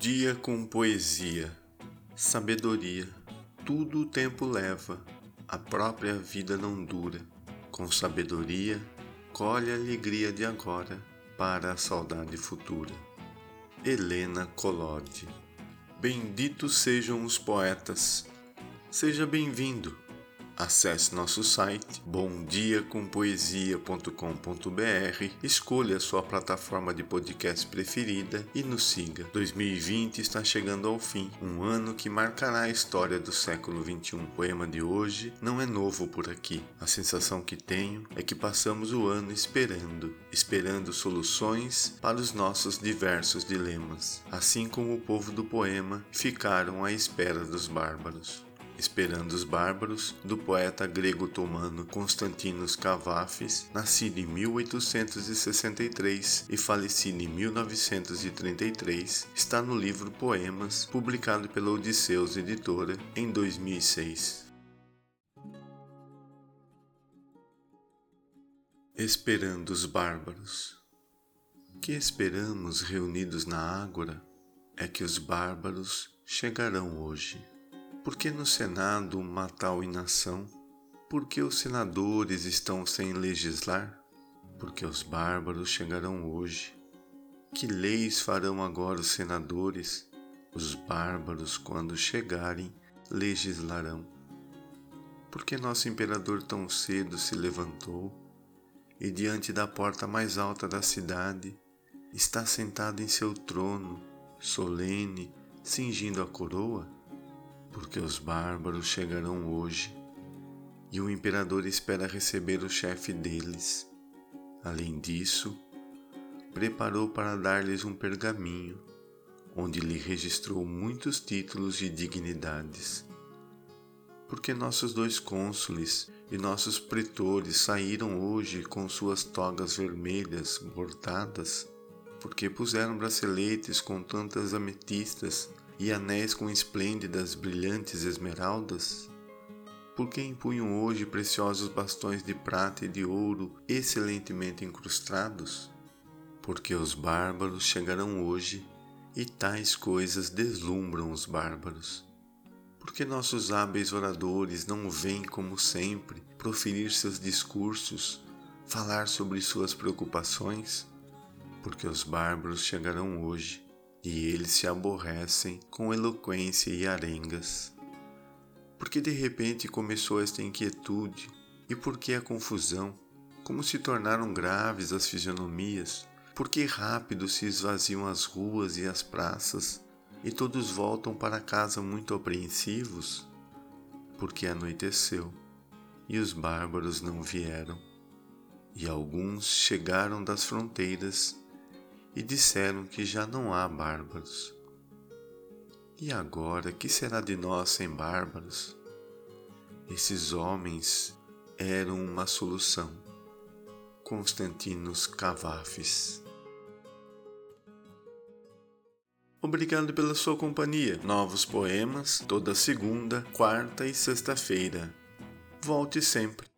dia com poesia, sabedoria, tudo o tempo leva, a própria vida não dura. Com sabedoria, colhe a alegria de agora para a saudade futura. Helena Collodi Benditos sejam os poetas. Seja bem-vindo Acesse nosso site bomdiacompoesia.com.br, escolha a sua plataforma de podcast preferida e nos siga. 2020 está chegando ao fim, um ano que marcará a história do século 21. O poema de hoje não é novo por aqui. A sensação que tenho é que passamos o ano esperando, esperando soluções para os nossos diversos dilemas, assim como o povo do poema ficaram à espera dos bárbaros. Esperando os Bárbaros, do poeta grego-otomano Constantinos Cavafis, nascido em 1863 e falecido em 1933, está no livro Poemas, publicado pela Odisseus Editora em 2006. Esperando os Bárbaros. Que esperamos reunidos na Ágora é que os bárbaros chegarão hoje. Por que no Senado uma tal inação? Por que os senadores estão sem legislar? Porque os bárbaros chegarão hoje. Que leis farão agora os senadores? Os bárbaros, quando chegarem, legislarão. Porque nosso imperador tão cedo se levantou e diante da porta mais alta da cidade está sentado em seu trono, solene, cingindo a coroa? Porque os bárbaros chegarão hoje e o imperador espera receber o chefe deles. Além disso, preparou para dar-lhes um pergaminho, onde lhe registrou muitos títulos e dignidades. Porque nossos dois cônsules e nossos pretores saíram hoje com suas togas vermelhas bordadas, porque puseram braceletes com tantas ametistas e anéis com esplêndidas, brilhantes esmeraldas? Por que empunham hoje preciosos bastões de prata e de ouro excelentemente incrustados? Porque os bárbaros chegarão hoje e tais coisas deslumbram os bárbaros. Porque nossos hábeis oradores não vêm, como sempre, proferir seus discursos, falar sobre suas preocupações? Porque os bárbaros chegarão hoje e eles se aborrecem com eloquência e arengas. Porque de repente começou esta inquietude e por que a confusão? Como se tornaram graves as fisionomias? Por que rápido se esvaziam as ruas e as praças e todos voltam para casa muito apreensivos? Porque anoiteceu e os bárbaros não vieram, e alguns chegaram das fronteiras e disseram que já não há bárbaros. E agora, que será de nós sem bárbaros? Esses homens eram uma solução. Constantinos Cavafis. Obrigado pela sua companhia. Novos poemas toda segunda, quarta e sexta-feira. Volte sempre.